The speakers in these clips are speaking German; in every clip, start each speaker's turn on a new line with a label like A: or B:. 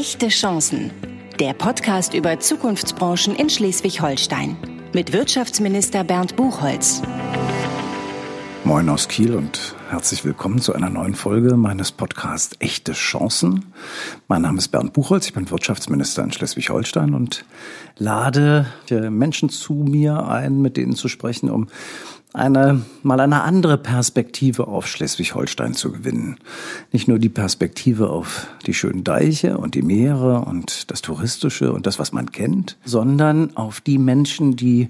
A: Echte Chancen. Der Podcast über Zukunftsbranchen in Schleswig-Holstein. Mit Wirtschaftsminister Bernd Buchholz.
B: Moin aus Kiel und herzlich willkommen zu einer neuen Folge meines Podcasts Echte Chancen. Mein Name ist Bernd Buchholz, ich bin Wirtschaftsminister in Schleswig-Holstein und lade Menschen zu mir ein, mit denen zu sprechen, um eine, mal eine andere Perspektive auf Schleswig-Holstein zu gewinnen. Nicht nur die Perspektive auf die schönen Deiche und die Meere und das Touristische und das, was man kennt, sondern auf die Menschen, die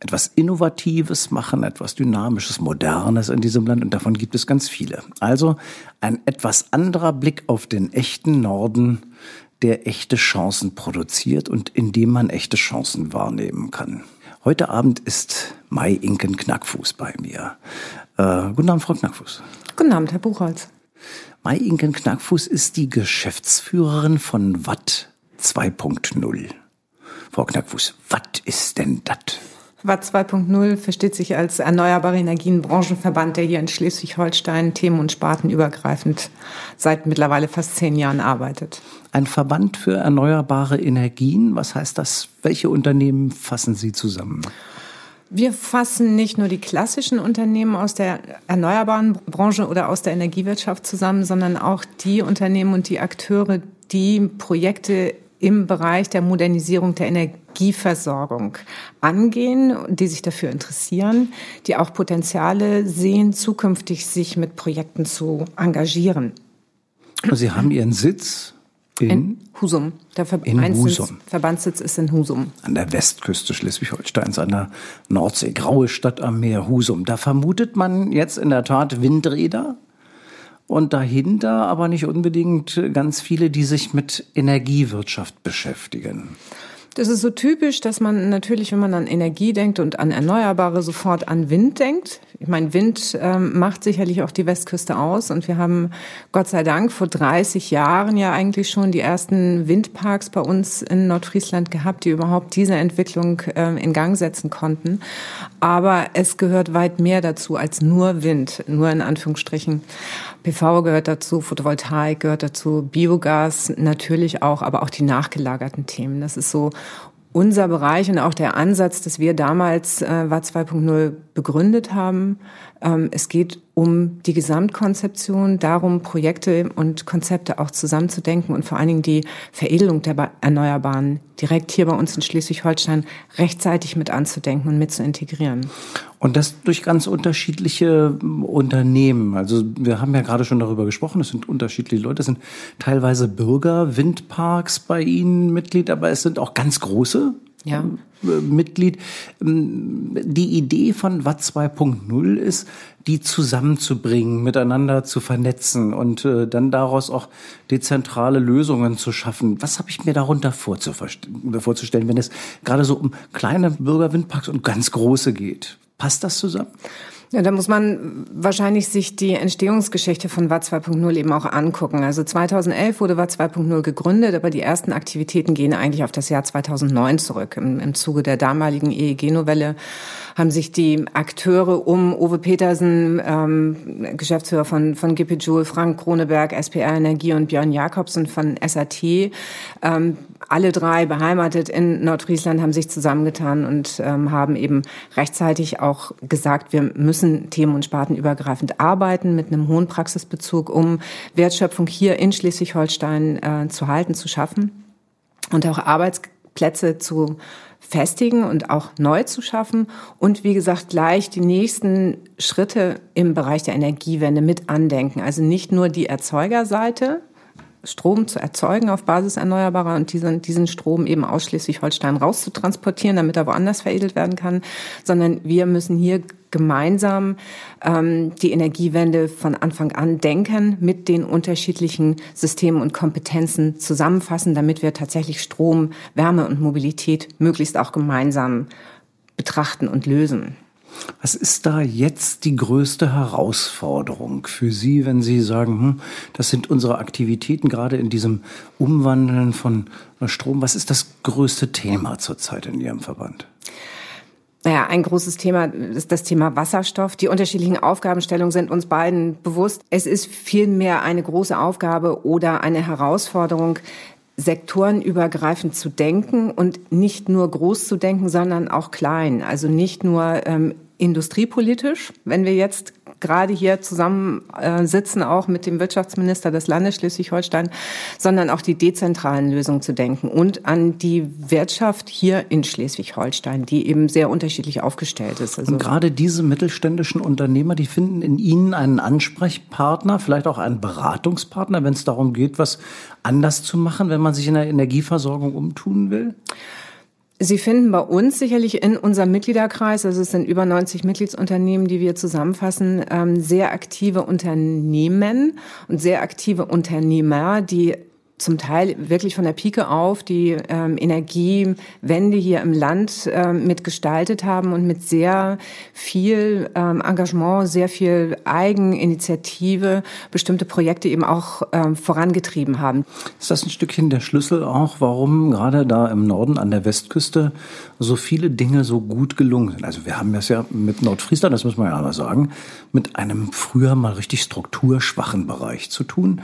B: etwas Innovatives machen, etwas Dynamisches, Modernes in diesem Land und davon gibt es ganz viele. Also ein etwas anderer Blick auf den echten Norden, der echte Chancen produziert und in dem man echte Chancen wahrnehmen kann. Heute Abend ist Mai Inken Knackfuß bei mir. Äh, guten Abend, Frau Knackfuß.
C: Guten Abend, Herr Buchholz.
B: Mai Inken Knackfuß ist die Geschäftsführerin von Watt 2.0. Frau Knackfuß, was ist denn das?
C: Watt 2.0 versteht sich als Erneuerbare Energien Branchenverband, der hier in Schleswig-Holstein themen- und spartenübergreifend seit mittlerweile fast zehn Jahren arbeitet.
B: Ein Verband für erneuerbare Energien, was heißt das? Welche Unternehmen fassen Sie zusammen?
C: Wir fassen nicht nur die klassischen Unternehmen aus der erneuerbaren Branche oder aus der Energiewirtschaft zusammen, sondern auch die Unternehmen und die Akteure, die Projekte im Bereich der Modernisierung der Energieversorgung angehen, die sich dafür interessieren, die auch Potenziale sehen, zukünftig sich mit Projekten zu engagieren.
B: Sie haben Ihren Sitz in,
C: in Husum. Der Ver
B: in Husum.
C: Verbandssitz ist in Husum.
B: An der Westküste Schleswig-Holsteins, an der Nordsee, graue Stadt am Meer, Husum. Da vermutet man jetzt in der Tat Windräder und dahinter aber nicht unbedingt ganz viele, die sich mit Energiewirtschaft beschäftigen.
C: Das ist so typisch, dass man natürlich, wenn man an Energie denkt und an Erneuerbare, sofort an Wind denkt. Ich meine, Wind ähm, macht sicherlich auch die Westküste aus. Und wir haben Gott sei Dank vor 30 Jahren ja eigentlich schon die ersten Windparks bei uns in Nordfriesland gehabt, die überhaupt diese Entwicklung ähm, in Gang setzen konnten. Aber es gehört weit mehr dazu als nur Wind, nur in Anführungsstrichen. PV gehört dazu, Photovoltaik gehört dazu, Biogas natürlich auch, aber auch die nachgelagerten Themen. Das ist so unser Bereich und auch der Ansatz, dass wir damals äh, WAT 2.0 begründet haben. Ähm, es geht um die Gesamtkonzeption, darum, Projekte und Konzepte auch zusammenzudenken und vor allen Dingen die Veredelung der Erneuerbaren direkt hier bei uns in Schleswig-Holstein rechtzeitig mit anzudenken und mit zu integrieren.
B: Und das durch ganz unterschiedliche Unternehmen. Also wir haben ja gerade schon darüber gesprochen, es sind unterschiedliche Leute, es sind teilweise Bürger, Windparks bei Ihnen Mitglied, aber es sind auch ganz große ja. Äh, Mitglied. Ähm, die Idee von Watt 2.0 ist, die zusammenzubringen, miteinander zu vernetzen und äh, dann daraus auch dezentrale Lösungen zu schaffen. Was habe ich mir darunter vorzustellen, wenn es gerade so um kleine Bürgerwindparks und ganz große geht? Passt das zusammen?
C: Ja, da muss man wahrscheinlich sich die Entstehungsgeschichte von WAT 2.0 eben auch angucken. Also 2011 wurde WAT 2.0 gegründet, aber die ersten Aktivitäten gehen eigentlich auf das Jahr 2009 zurück. Im, im Zuge der damaligen EEG-Novelle haben sich die Akteure um Uwe Petersen, ähm, Geschäftsführer von, von GP Joule, Frank Kroneberg, SPR Energie und Björn Jakobsen von SAT, ähm, alle drei beheimatet in Nordfriesland, haben sich zusammengetan und ähm, haben eben rechtzeitig auch gesagt, wir müssen themen- und spartenübergreifend arbeiten mit einem hohen Praxisbezug, um Wertschöpfung hier in Schleswig-Holstein äh, zu halten, zu schaffen und auch Arbeitsplätze zu festigen und auch neu zu schaffen und wie gesagt gleich die nächsten Schritte im Bereich der Energiewende mit andenken. Also nicht nur die Erzeugerseite, Strom zu erzeugen auf Basis erneuerbarer und diesen, diesen Strom eben ausschließlich Holstein rauszutransportieren, damit er woanders veredelt werden kann, sondern wir müssen hier gemeinsam ähm, die Energiewende von Anfang an denken, mit den unterschiedlichen Systemen und Kompetenzen zusammenfassen, damit wir tatsächlich Strom, Wärme und Mobilität möglichst auch gemeinsam betrachten und lösen.
B: Was ist da jetzt die größte Herausforderung für Sie, wenn Sie sagen, hm, das sind unsere Aktivitäten gerade in diesem Umwandeln von Strom? Was ist das größte Thema zurzeit in Ihrem Verband?
C: Naja, ein großes Thema ist das Thema Wasserstoff. Die unterschiedlichen Aufgabenstellungen sind uns beiden bewusst. Es ist vielmehr eine große Aufgabe oder eine Herausforderung, sektorenübergreifend zu denken und nicht nur groß zu denken, sondern auch klein. Also nicht nur ähm, industriepolitisch, wenn wir jetzt gerade hier zusammen äh, auch mit dem Wirtschaftsminister des Landes Schleswig-Holstein, sondern auch die dezentralen Lösungen zu denken und an die Wirtschaft hier in Schleswig-Holstein, die eben sehr unterschiedlich aufgestellt ist.
B: Also und gerade diese mittelständischen Unternehmer, die finden in Ihnen einen Ansprechpartner, vielleicht auch einen Beratungspartner, wenn es darum geht, was anders zu machen, wenn man sich in der Energieversorgung umtun will?
C: Sie finden bei uns sicherlich in unserem Mitgliederkreis, also es sind über 90 Mitgliedsunternehmen, die wir zusammenfassen, ähm, sehr aktive Unternehmen und sehr aktive Unternehmer, die zum Teil wirklich von der Pike auf die ähm, Energiewende hier im Land ähm, mitgestaltet haben und mit sehr viel ähm, Engagement, sehr viel Eigeninitiative bestimmte Projekte eben auch ähm, vorangetrieben haben.
B: Ist das ein Stückchen der Schlüssel auch, warum gerade da im Norden an der Westküste so viele Dinge so gut gelungen sind? Also wir haben das ja mit Nordfriesland, das muss man ja mal sagen, mit einem früher mal richtig strukturschwachen Bereich zu tun.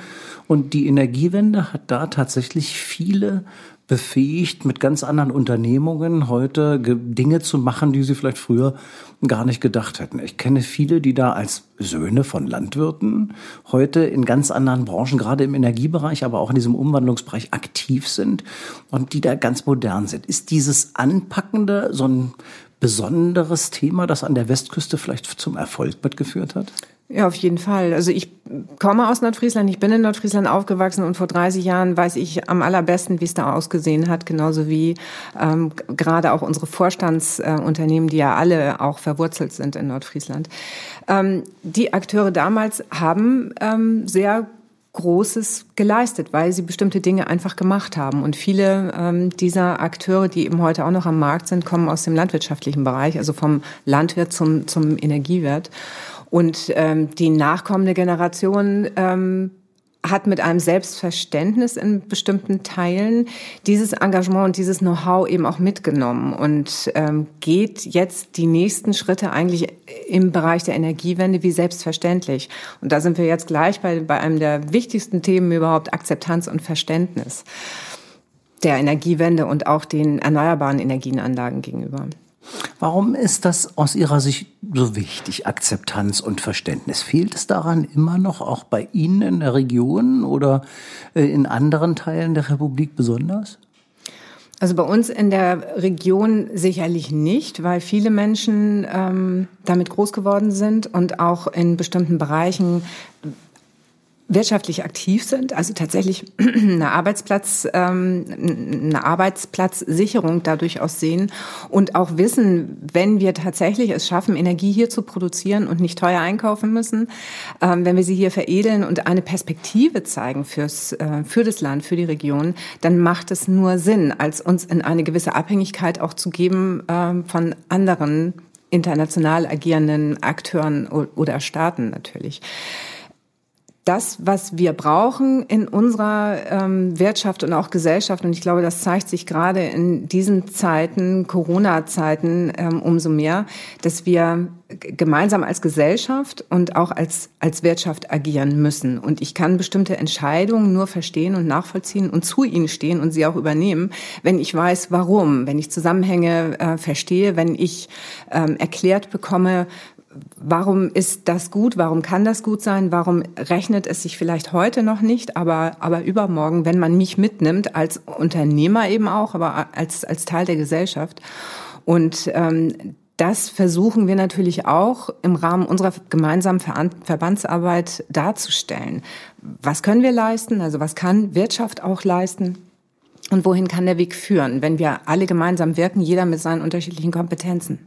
B: Und die Energiewende hat da tatsächlich viele befähigt, mit ganz anderen Unternehmungen heute Dinge zu machen, die sie vielleicht früher gar nicht gedacht hätten. Ich kenne viele, die da als Söhne von Landwirten heute in ganz anderen Branchen, gerade im Energiebereich, aber auch in diesem Umwandlungsbereich aktiv sind und die da ganz modern sind. Ist dieses Anpackende so ein besonderes Thema, das an der Westküste vielleicht zum Erfolg mitgeführt hat?
C: Ja, auf jeden Fall. Also ich komme aus Nordfriesland, ich bin in Nordfriesland aufgewachsen und vor 30 Jahren weiß ich am allerbesten, wie es da ausgesehen hat, genauso wie ähm, gerade auch unsere Vorstandsunternehmen, äh, die ja alle auch verwurzelt sind in Nordfriesland. Ähm, die Akteure damals haben ähm, sehr Großes geleistet, weil sie bestimmte Dinge einfach gemacht haben. Und viele ähm, dieser Akteure, die eben heute auch noch am Markt sind, kommen aus dem landwirtschaftlichen Bereich, also vom Landwirt zum, zum Energiewert. Und ähm, die nachkommende Generation ähm, hat mit einem Selbstverständnis in bestimmten Teilen dieses Engagement und dieses Know-how eben auch mitgenommen und ähm, geht jetzt die nächsten Schritte eigentlich im Bereich der Energiewende wie selbstverständlich. Und da sind wir jetzt gleich bei, bei einem der wichtigsten Themen überhaupt, Akzeptanz und Verständnis der Energiewende und auch den erneuerbaren Energienanlagen gegenüber.
B: Warum ist das aus Ihrer Sicht so wichtig, Akzeptanz und Verständnis? Fehlt es daran immer noch, auch bei Ihnen in der Region oder äh, in anderen Teilen der Republik besonders?
C: Also bei uns in der Region sicherlich nicht, weil viele Menschen ähm, damit groß geworden sind und auch in bestimmten Bereichen wirtschaftlich aktiv sind, also tatsächlich eine Arbeitsplatz, ähm, eine Arbeitsplatzsicherung dadurch auch sehen und auch wissen, wenn wir tatsächlich es schaffen, Energie hier zu produzieren und nicht teuer einkaufen müssen, ähm, wenn wir sie hier veredeln und eine Perspektive zeigen fürs, äh, für das Land, für die Region, dann macht es nur Sinn, als uns in eine gewisse Abhängigkeit auch zu geben ähm, von anderen international agierenden Akteuren oder Staaten natürlich das, was wir brauchen in unserer ähm, Wirtschaft und auch Gesellschaft. Und ich glaube, das zeigt sich gerade in diesen Zeiten, Corona-Zeiten, ähm, umso mehr, dass wir gemeinsam als Gesellschaft und auch als, als Wirtschaft agieren müssen. Und ich kann bestimmte Entscheidungen nur verstehen und nachvollziehen und zu ihnen stehen und sie auch übernehmen, wenn ich weiß, warum, wenn ich Zusammenhänge äh, verstehe, wenn ich ähm, erklärt bekomme, warum ist das gut, warum kann das gut sein, warum rechnet es sich vielleicht heute noch nicht, aber, aber übermorgen, wenn man mich mitnimmt, als Unternehmer eben auch, aber als, als Teil der Gesellschaft. Und ähm, das versuchen wir natürlich auch im Rahmen unserer gemeinsamen Verbandsarbeit darzustellen. Was können wir leisten? Also was kann Wirtschaft auch leisten? Und wohin kann der Weg führen, wenn wir alle gemeinsam wirken, jeder mit seinen unterschiedlichen Kompetenzen?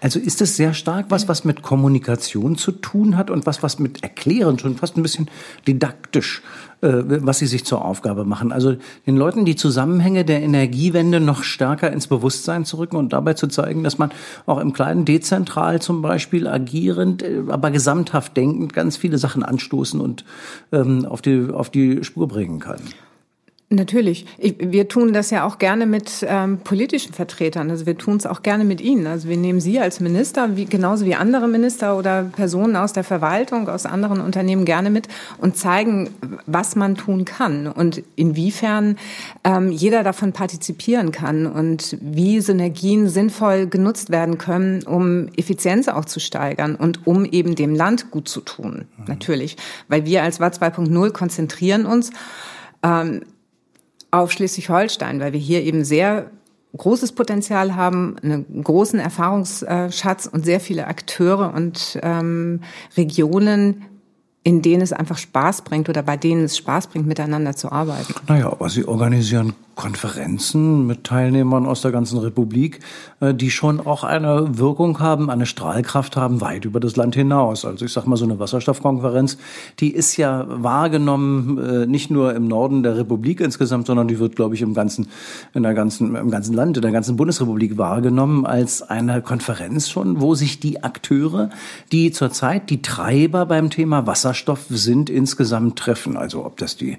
B: Also ist es sehr stark was, was mit Kommunikation zu tun hat und was, was mit Erklären, schon fast ein bisschen didaktisch, äh, was Sie sich zur Aufgabe machen. Also den Leuten die Zusammenhänge der Energiewende noch stärker ins Bewusstsein zu rücken und dabei zu zeigen, dass man auch im Kleinen dezentral zum Beispiel agierend, äh, aber gesamthaft denkend ganz viele Sachen anstoßen und ähm, auf, die, auf die Spur bringen kann.
C: Natürlich. Ich, wir tun das ja auch gerne mit ähm, politischen Vertretern. Also wir tun es auch gerne mit Ihnen. Also wir nehmen Sie als Minister, wie, genauso wie andere Minister oder Personen aus der Verwaltung, aus anderen Unternehmen gerne mit und zeigen, was man tun kann und inwiefern ähm, jeder davon partizipieren kann und wie Synergien sinnvoll genutzt werden können, um Effizienz auch zu steigern und um eben dem Land gut zu tun. Mhm. Natürlich. Weil wir als WA 2.0 konzentrieren uns ähm, auf Schleswig-Holstein, weil wir hier eben sehr großes Potenzial haben, einen großen Erfahrungsschatz und sehr viele Akteure und ähm, Regionen, in denen es einfach Spaß bringt oder bei denen es Spaß bringt, miteinander zu arbeiten.
B: Naja, aber Sie organisieren Konferenzen mit Teilnehmern aus der ganzen Republik, äh, die schon auch eine Wirkung haben, eine Strahlkraft haben, weit über das Land hinaus. Also ich sag mal, so eine Wasserstoffkonferenz, die ist ja wahrgenommen, äh, nicht nur im Norden der Republik insgesamt, sondern die wird, glaube ich, im ganzen, in der ganzen, im ganzen Land, in der ganzen Bundesrepublik wahrgenommen als eine Konferenz schon, wo sich die Akteure, die zurzeit die Treiber beim Thema Wasserstoff sind, insgesamt treffen. Also ob das die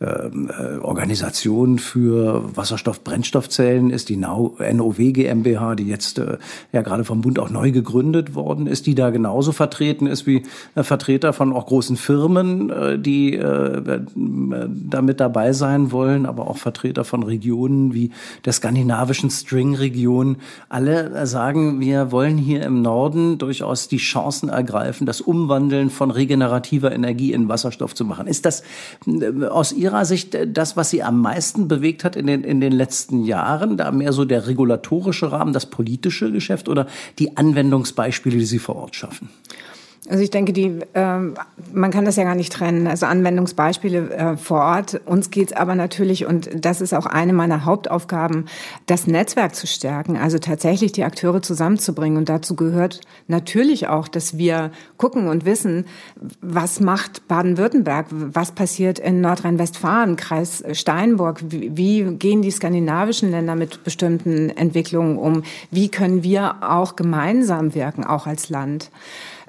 B: ähm, äh, Organisation für Wasserstoff-Brennstoffzellen ist die NOW GmbH, die jetzt äh, ja gerade vom Bund auch neu gegründet worden ist, die da genauso vertreten ist wie äh, Vertreter von auch großen Firmen, äh, die äh, damit dabei sein wollen, aber auch Vertreter von Regionen wie der skandinavischen String-Region. Alle sagen, wir wollen hier im Norden durchaus die Chancen ergreifen, das Umwandeln von regenerativer Energie in Wasserstoff zu machen. Ist das äh, aus Ihrer Sicht das, was Sie am meisten bewegt hat in den, in den letzten Jahren? Da mehr so der regulatorische Rahmen, das politische Geschäft oder die Anwendungsbeispiele, die Sie vor Ort schaffen?
C: Also ich denke, die, äh, man kann das ja gar nicht trennen. Also Anwendungsbeispiele äh, vor Ort. Uns geht es aber natürlich, und das ist auch eine meiner Hauptaufgaben, das Netzwerk zu stärken. Also tatsächlich die Akteure zusammenzubringen. Und dazu gehört natürlich auch, dass wir gucken und wissen, was macht Baden-Württemberg, was passiert in Nordrhein-Westfalen, Kreis Steinburg, wie, wie gehen die skandinavischen Länder mit bestimmten Entwicklungen um, wie können wir auch gemeinsam wirken, auch als Land.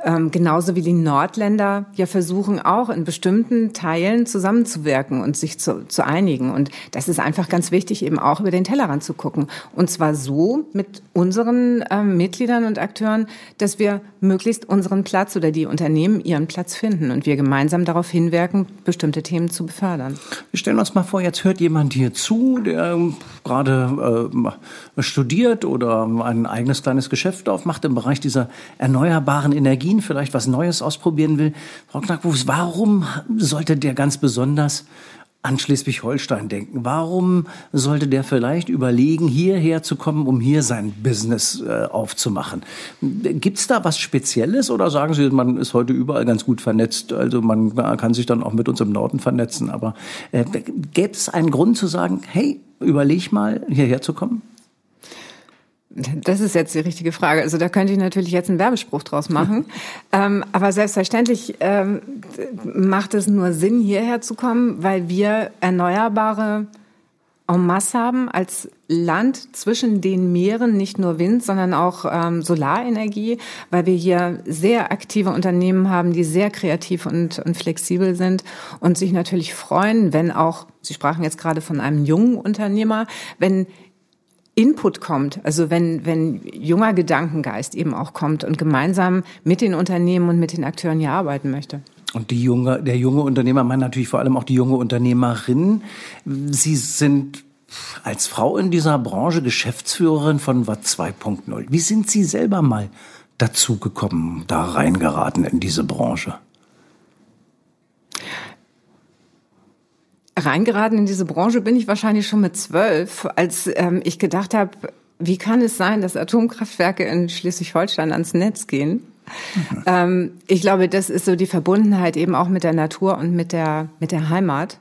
C: Ähm, genauso wie die Nordländer ja versuchen auch in bestimmten Teilen zusammenzuwirken und sich zu, zu einigen. Und das ist einfach ganz wichtig, eben auch über den Tellerrand zu gucken. Und zwar so mit unseren ähm, Mitgliedern und Akteuren, dass wir möglichst unseren Platz oder die Unternehmen ihren Platz finden und wir gemeinsam darauf hinwirken, bestimmte Themen zu befördern.
B: Wir stellen uns mal vor, jetzt hört jemand hier zu, der ähm, gerade äh, studiert oder ein eigenes kleines Geschäft aufmacht im Bereich dieser erneuerbaren Energien Berlin vielleicht was Neues ausprobieren will. Frau Knackwuchs, warum sollte der ganz besonders an Schleswig-Holstein denken? Warum sollte der vielleicht überlegen, hierher zu kommen, um hier sein Business äh, aufzumachen? Gibt's da was Spezielles oder sagen Sie, man ist heute überall ganz gut vernetzt, also man kann sich dann auch mit uns im Norden vernetzen, aber äh, gäbe es einen Grund zu sagen, hey, überleg mal, hierher zu kommen?
C: Das ist jetzt die richtige Frage. Also da könnte ich natürlich jetzt einen Werbespruch draus machen. ähm, aber selbstverständlich ähm, macht es nur Sinn, hierher zu kommen, weil wir erneuerbare en masse haben als Land zwischen den Meeren, nicht nur Wind, sondern auch ähm, Solarenergie, weil wir hier sehr aktive Unternehmen haben, die sehr kreativ und, und flexibel sind und sich natürlich freuen, wenn auch, Sie sprachen jetzt gerade von einem jungen Unternehmer, wenn Input kommt, also wenn, wenn junger Gedankengeist eben auch kommt und gemeinsam mit den Unternehmen und mit den Akteuren hier arbeiten möchte.
B: Und die junge, der junge Unternehmer meint natürlich vor allem auch die junge Unternehmerin. Sie sind als Frau in dieser Branche Geschäftsführerin von Watt 2.0. Wie sind Sie selber mal dazu gekommen, da reingeraten in diese Branche?
C: Reingeraten in diese Branche bin ich wahrscheinlich schon mit zwölf, als ähm, ich gedacht habe, wie kann es sein, dass Atomkraftwerke in Schleswig-Holstein ans Netz gehen? Mhm. Ähm, ich glaube, das ist so die Verbundenheit eben auch mit der Natur und mit der, mit der Heimat.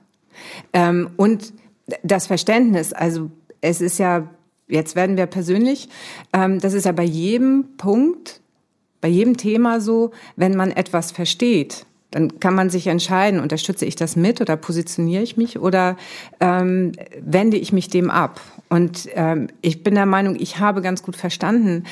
C: Ähm, und das Verständnis, also es ist ja, jetzt werden wir persönlich, ähm, das ist ja bei jedem Punkt, bei jedem Thema so, wenn man etwas versteht, dann kann man sich entscheiden, unterstütze ich das mit oder positioniere ich mich oder ähm, wende ich mich dem ab. Und ähm, ich bin der Meinung, ich habe ganz gut verstanden,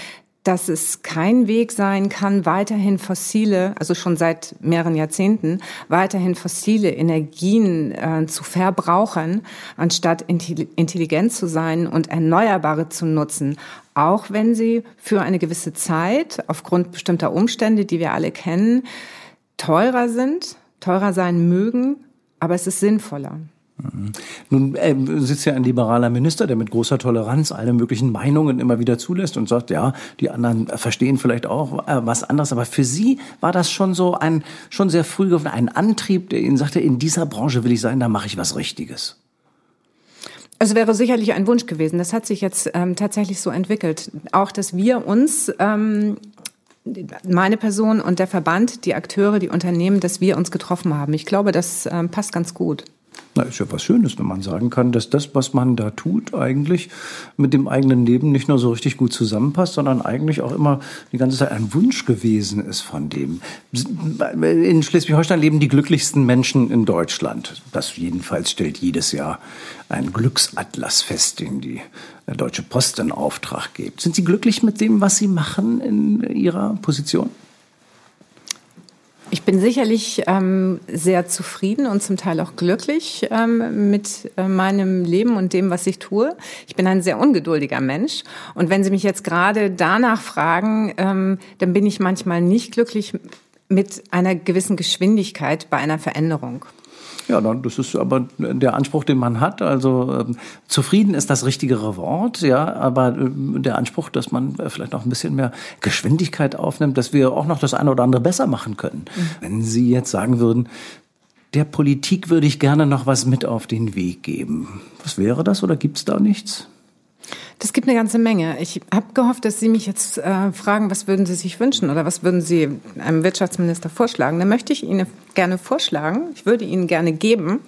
C: dass es kein Weg sein kann, weiterhin fossile, also schon seit mehreren Jahrzehnten, weiterhin fossile Energien äh, zu verbrauchen, anstatt intelligent zu sein und Erneuerbare zu nutzen, auch wenn sie für eine gewisse Zeit aufgrund bestimmter Umstände, die wir alle kennen, teurer sind, teurer sein mögen, aber es ist sinnvoller.
B: Mhm. Nun äh, sitzt ja ein liberaler Minister, der mit großer Toleranz alle möglichen Meinungen immer wieder zulässt und sagt, ja, die anderen verstehen vielleicht auch äh, was anderes. Aber für Sie war das schon so ein, schon sehr früh ein Antrieb, der Ihnen sagte, in dieser Branche will ich sein, da mache ich was Richtiges.
C: Es wäre sicherlich ein Wunsch gewesen. Das hat sich jetzt ähm, tatsächlich so entwickelt. Auch, dass wir uns ähm, meine Person und der Verband, die Akteure, die Unternehmen, dass wir uns getroffen haben. Ich glaube, das ähm, passt ganz gut.
B: Na, ist ja was Schönes, wenn man sagen kann, dass das, was man da tut, eigentlich mit dem eigenen Leben nicht nur so richtig gut zusammenpasst, sondern eigentlich auch immer die ganze Zeit ein Wunsch gewesen ist von dem. In Schleswig-Holstein leben die glücklichsten Menschen in Deutschland. Das jedenfalls stellt jedes Jahr ein Glücksatlas fest, den die Deutsche Post in Auftrag gibt. Sind Sie glücklich mit dem, was Sie machen in Ihrer Position?
C: Ich bin sicherlich ähm, sehr zufrieden und zum Teil auch glücklich ähm, mit äh, meinem Leben und dem, was ich tue. Ich bin ein sehr ungeduldiger Mensch. Und wenn Sie mich jetzt gerade danach fragen, ähm, dann bin ich manchmal nicht glücklich mit einer gewissen Geschwindigkeit bei einer Veränderung.
B: Ja, das ist aber der Anspruch, den man hat. Also ähm, zufrieden ist das richtigere Wort, ja, aber äh, der Anspruch, dass man vielleicht noch ein bisschen mehr Geschwindigkeit aufnimmt, dass wir auch noch das eine oder andere besser machen können. Mhm. Wenn Sie jetzt sagen würden, der Politik würde ich gerne noch was mit auf den Weg geben. Was wäre das oder gibt es da nichts?
C: Das gibt eine ganze Menge. Ich habe gehofft, dass Sie mich jetzt äh, fragen, was würden Sie sich wünschen oder was würden Sie einem Wirtschaftsminister vorschlagen. Dann möchte ich Ihnen gerne vorschlagen, ich würde Ihnen gerne geben,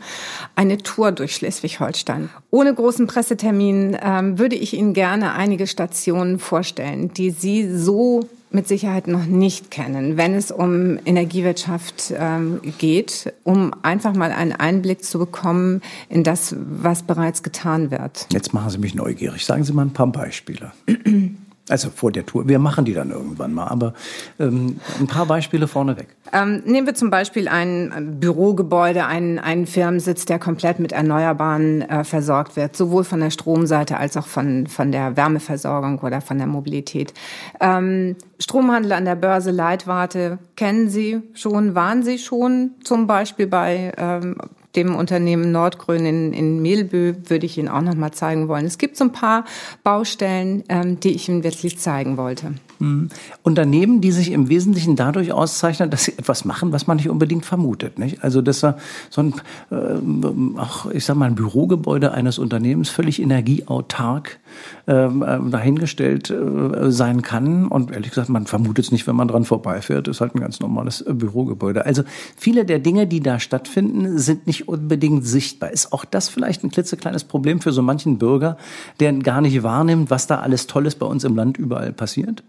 C: eine Tour durch Schleswig-Holstein. Ohne großen Pressetermin ähm, würde ich Ihnen gerne einige Stationen vorstellen, die Sie so mit Sicherheit noch nicht kennen, wenn es um Energiewirtschaft ähm, geht, um einfach mal einen Einblick zu bekommen in das, was bereits getan wird.
B: Jetzt machen Sie mich neugierig. Sagen Sie mal ein paar Beispiele. Also vor der Tour. Wir machen die dann irgendwann mal, aber ähm, ein paar Beispiele vorneweg.
C: Ähm, nehmen wir zum Beispiel ein Bürogebäude, einen, einen Firmensitz, der komplett mit Erneuerbaren äh, versorgt wird, sowohl von der Stromseite als auch von, von der Wärmeversorgung oder von der Mobilität. Ähm, Stromhandel an der Börse Leitwarte kennen Sie schon, waren Sie schon zum Beispiel bei ähm, dem Unternehmen Nordgrün in, in Mehlbö würde ich Ihnen auch noch mal zeigen wollen. Es gibt so ein paar Baustellen, ähm, die ich Ihnen wirklich zeigen wollte.
B: Mhm. Unternehmen, die sich im Wesentlichen dadurch auszeichnen, dass sie etwas machen, was man nicht unbedingt vermutet. Nicht? Also dass so ein, äh, auch ich sag mal, ein Bürogebäude eines Unternehmens völlig energieautark ähm, äh, dahingestellt äh, sein kann. Und ehrlich gesagt, man vermutet es nicht, wenn man dran vorbeifährt. Ist halt ein ganz normales äh, Bürogebäude. Also viele der Dinge, die da stattfinden, sind nicht unbedingt sichtbar. Ist auch das vielleicht ein klitzekleines Problem für so manchen Bürger, der gar nicht wahrnimmt, was da alles Tolles bei uns im Land überall passiert?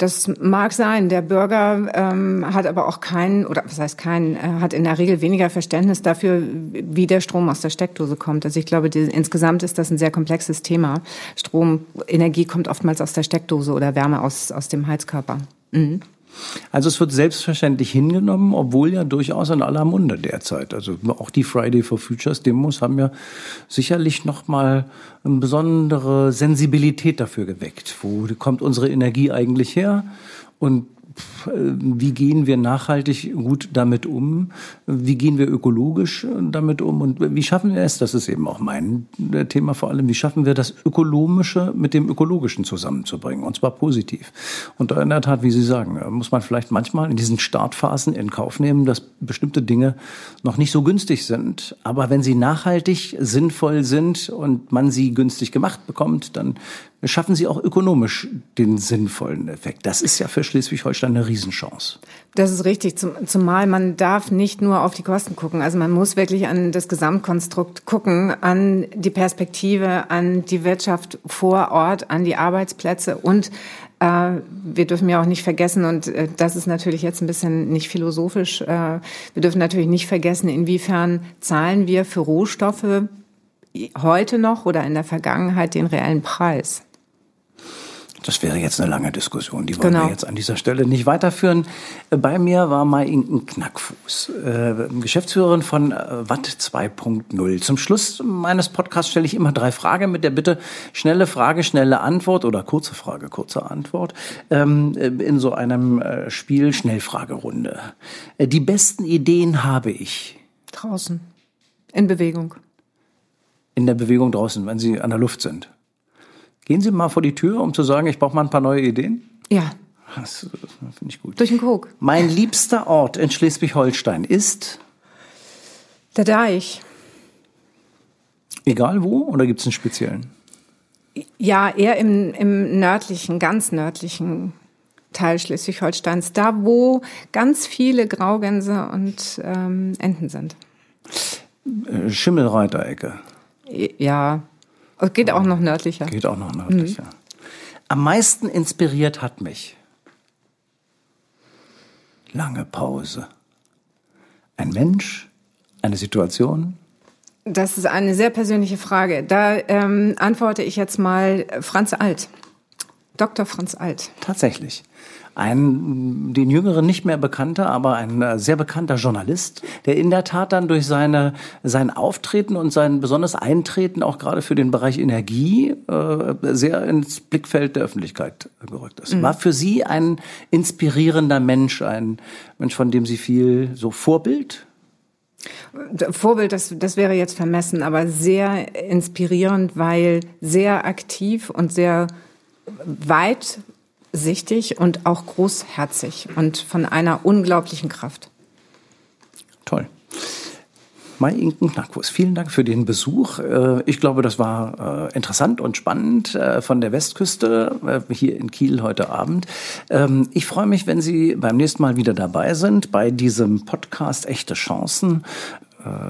C: Das mag sein. Der Bürger ähm, hat aber auch keinen, oder was heißt keinen, äh, hat in der Regel weniger Verständnis dafür, wie der Strom aus der Steckdose kommt. Also ich glaube, die, insgesamt ist das ein sehr komplexes Thema. Strom, Energie kommt oftmals aus der Steckdose oder Wärme aus, aus dem Heizkörper. Mhm.
B: Also es wird selbstverständlich hingenommen, obwohl ja durchaus in aller Munde derzeit. Also auch die Friday for Futures Demos haben ja sicherlich noch mal eine besondere Sensibilität dafür geweckt. Wo kommt unsere Energie eigentlich her? Und wie gehen wir nachhaltig gut damit um? Wie gehen wir ökologisch damit um? Und wie schaffen wir es, das ist eben auch mein Thema vor allem, wie schaffen wir das Ökonomische mit dem Ökologischen zusammenzubringen? Und zwar positiv. Und in der Tat, wie Sie sagen, muss man vielleicht manchmal in diesen Startphasen in Kauf nehmen, dass bestimmte Dinge noch nicht so günstig sind. Aber wenn sie nachhaltig, sinnvoll sind und man sie günstig gemacht bekommt, dann schaffen sie auch ökonomisch den sinnvollen Effekt. Das ist ja für Schleswig-Holstein eine Riesenchance.
C: Das ist richtig, zumal man darf nicht nur auf die Kosten gucken. Also man muss wirklich an das Gesamtkonstrukt gucken, an die Perspektive, an die Wirtschaft vor Ort, an die Arbeitsplätze und äh, wir dürfen ja auch nicht vergessen, und äh, das ist natürlich jetzt ein bisschen nicht philosophisch, äh, wir dürfen natürlich nicht vergessen, inwiefern zahlen wir für Rohstoffe heute noch oder in der Vergangenheit den reellen Preis.
B: Das wäre jetzt eine lange Diskussion, die wollen
C: Genau.
B: wir jetzt an dieser Stelle nicht weiterführen. Bei mir war Mai Inken Knackfuß, äh, Geschäftsführerin von äh, Watt 2.0. Zum Schluss meines Podcasts stelle ich immer drei Fragen mit der Bitte, schnelle Frage, schnelle Antwort oder kurze Frage, kurze Antwort ähm, äh, in so einem äh, Spiel Schnellfragerunde. Äh, die besten Ideen habe ich
C: Draußen. In Bewegung.
B: in der Bewegung draußen, wenn Sie an der Luft sind. Gehen Sie mal vor die Tür, um zu sagen, ich brauche mal ein paar neue Ideen?
C: Ja.
B: Das, das finde ich gut.
C: Durch den Kog.
B: Mein liebster Ort in Schleswig-Holstein ist,
C: Der Deich.
B: egal wo, oder gibt es einen speziellen?
C: Ja, eher im, im nördlichen, ganz nördlichen Teil Schleswig-Holsteins. Da, wo ganz viele Graugänse und ähm, Enten sind.
B: Äh, Schimmelreiterecke.
C: Ja. Es geht auch noch nördlicher.
B: Geht auch noch nördlicher. Am meisten inspiriert hat mich. Lange Pause. Ein Mensch, eine Situation.
C: Das ist eine sehr persönliche Frage. Da ähm, antworte ich jetzt mal Franz Alt. Dr. Franz Alt.
B: Tatsächlich. Ein den Jüngeren nicht mehr bekannter, aber ein äh, sehr bekannter Journalist, der in der Tat dann durch seine, sein Auftreten und sein besonderes Eintreten auch gerade für den Bereich Energie äh, sehr ins Blickfeld der Öffentlichkeit gerückt ist. War für Sie ein inspirierender Mensch, ein Mensch, von dem Sie viel so Vorbild?
C: Vorbild, das, das wäre jetzt vermessen, aber sehr inspirierend, weil sehr aktiv und sehr weitsichtig und auch großherzig und von einer unglaublichen Kraft.
B: Toll. Mai Inken Knackfuß, vielen Dank für den Besuch. Äh, Ich glaube, das war äh, interessant und spannend äh, von der Westküste hier in Kiel heute Abend. Ähm, Ich freue mich, wenn Sie beim nächsten Mal wieder dabei sind bei diesem Podcast Echte Chancen.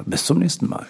B: Bis zum nächsten Mal.